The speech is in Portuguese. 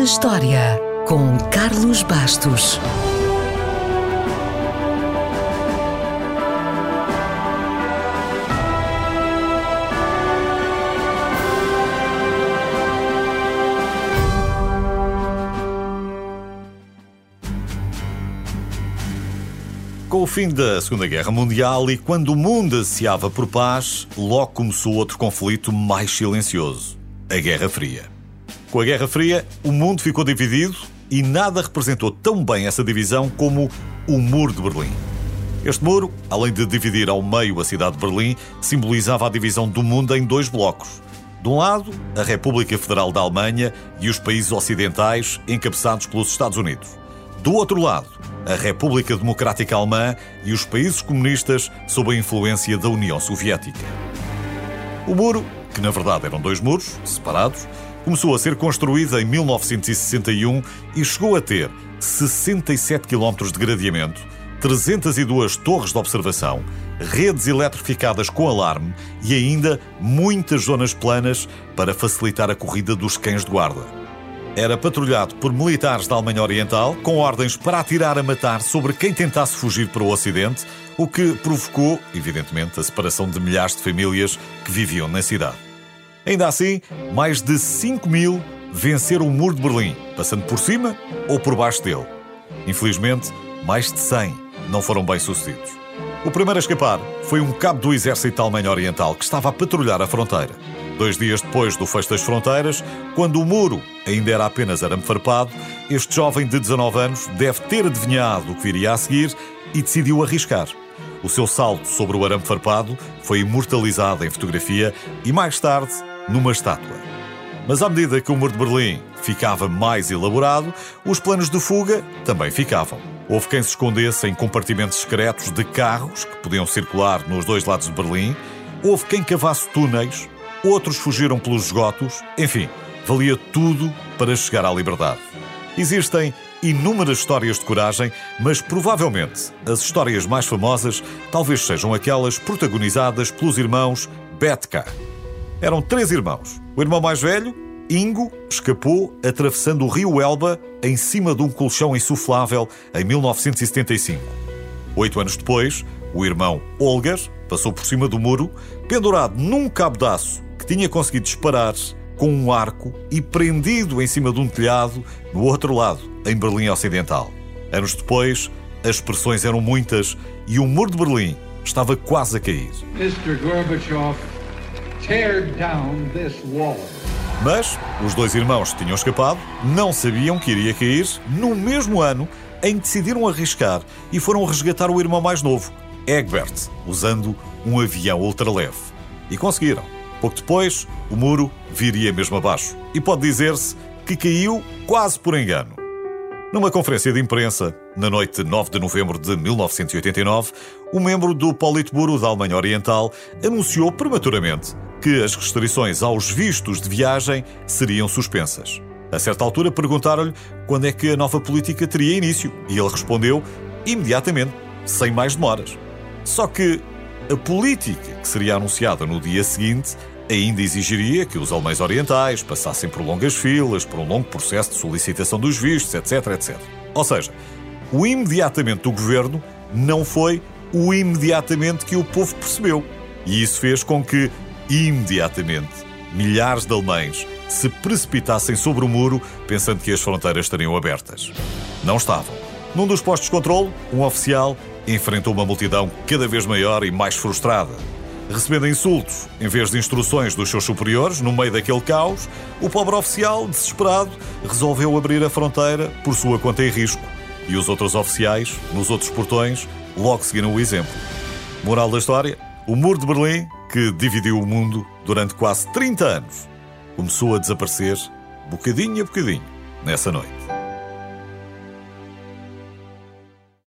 na História, com Carlos Bastos. Com o fim da Segunda Guerra Mundial e quando o mundo ansiava por paz, logo começou outro conflito mais silencioso: a Guerra Fria. Com a Guerra Fria, o mundo ficou dividido e nada representou tão bem essa divisão como o Muro de Berlim. Este muro, além de dividir ao meio a cidade de Berlim, simbolizava a divisão do mundo em dois blocos. De um lado, a República Federal da Alemanha e os países ocidentais, encabeçados pelos Estados Unidos. Do outro lado, a República Democrática Alemã e os países comunistas sob a influência da União Soviética. O muro, que na verdade eram dois muros, separados, começou a ser construído em 1961 e chegou a ter 67 km de gradeamento, 302 torres de observação, redes eletrificadas com alarme e ainda muitas zonas planas para facilitar a corrida dos cães de guarda era patrulhado por militares da Alemanha Oriental com ordens para atirar a matar sobre quem tentasse fugir para o Ocidente, o que provocou, evidentemente, a separação de milhares de famílias que viviam na cidade. Ainda assim, mais de 5 mil venceram o Muro de Berlim, passando por cima ou por baixo dele. Infelizmente, mais de 100 não foram bem-sucedidos. O primeiro a escapar foi um cabo do exército Alemanha Oriental que estava a patrulhar a fronteira. Dois dias depois do fecho das fronteiras, quando o muro ainda era apenas arame farpado, este jovem de 19 anos deve ter adivinhado o que viria a seguir e decidiu arriscar. O seu salto sobre o arame farpado foi imortalizado em fotografia e mais tarde numa estátua. Mas à medida que o muro de Berlim ficava mais elaborado, os planos de fuga também ficavam. Houve quem se escondesse em compartimentos secretos de carros que podiam circular nos dois lados de Berlim, houve quem cavasse túneis outros fugiram pelos esgotos, enfim, valia tudo para chegar à liberdade. Existem inúmeras histórias de coragem, mas provavelmente as histórias mais famosas talvez sejam aquelas protagonizadas pelos irmãos Betka. Eram três irmãos. O irmão mais velho, Ingo, escapou atravessando o rio Elba em cima de um colchão insuflável em 1975. Oito anos depois, o irmão Olgar passou por cima do muro, pendurado num cabo de aço tinha conseguido disparar com um arco e prendido em cima de um telhado no outro lado, em Berlim Ocidental. Anos depois, as pressões eram muitas e o muro de Berlim estava quase a cair. Mr. Gorbachev, Mas os dois irmãos tinham escapado não sabiam que iria cair no mesmo ano em que decidiram arriscar e foram resgatar o irmão mais novo, Egbert, usando um avião ultraleve. E conseguiram. Pouco depois, o muro viria mesmo abaixo e pode dizer-se que caiu quase por engano. Numa conferência de imprensa, na noite de 9 de novembro de 1989, um membro do Politburo da Alemanha Oriental anunciou prematuramente que as restrições aos vistos de viagem seriam suspensas. A certa altura perguntaram-lhe quando é que a nova política teria início e ele respondeu imediatamente, sem mais demoras. Só que a política que seria anunciada no dia seguinte ainda exigiria que os alemães orientais passassem por longas filas, por um longo processo de solicitação dos vistos, etc, etc. Ou seja, o imediatamente do governo não foi o imediatamente que o povo percebeu. E isso fez com que, imediatamente, milhares de alemães se precipitassem sobre o muro pensando que as fronteiras estariam abertas. Não estavam. Num dos postos de controle, um oficial enfrentou uma multidão cada vez maior e mais frustrada. Recebendo insultos em vez de instruções dos seus superiores, no meio daquele caos, o pobre oficial, desesperado, resolveu abrir a fronteira por sua conta e risco. E os outros oficiais, nos outros portões, logo seguiram o exemplo. Moral da história: o muro de Berlim, que dividiu o mundo durante quase 30 anos, começou a desaparecer, bocadinho a bocadinho, nessa noite.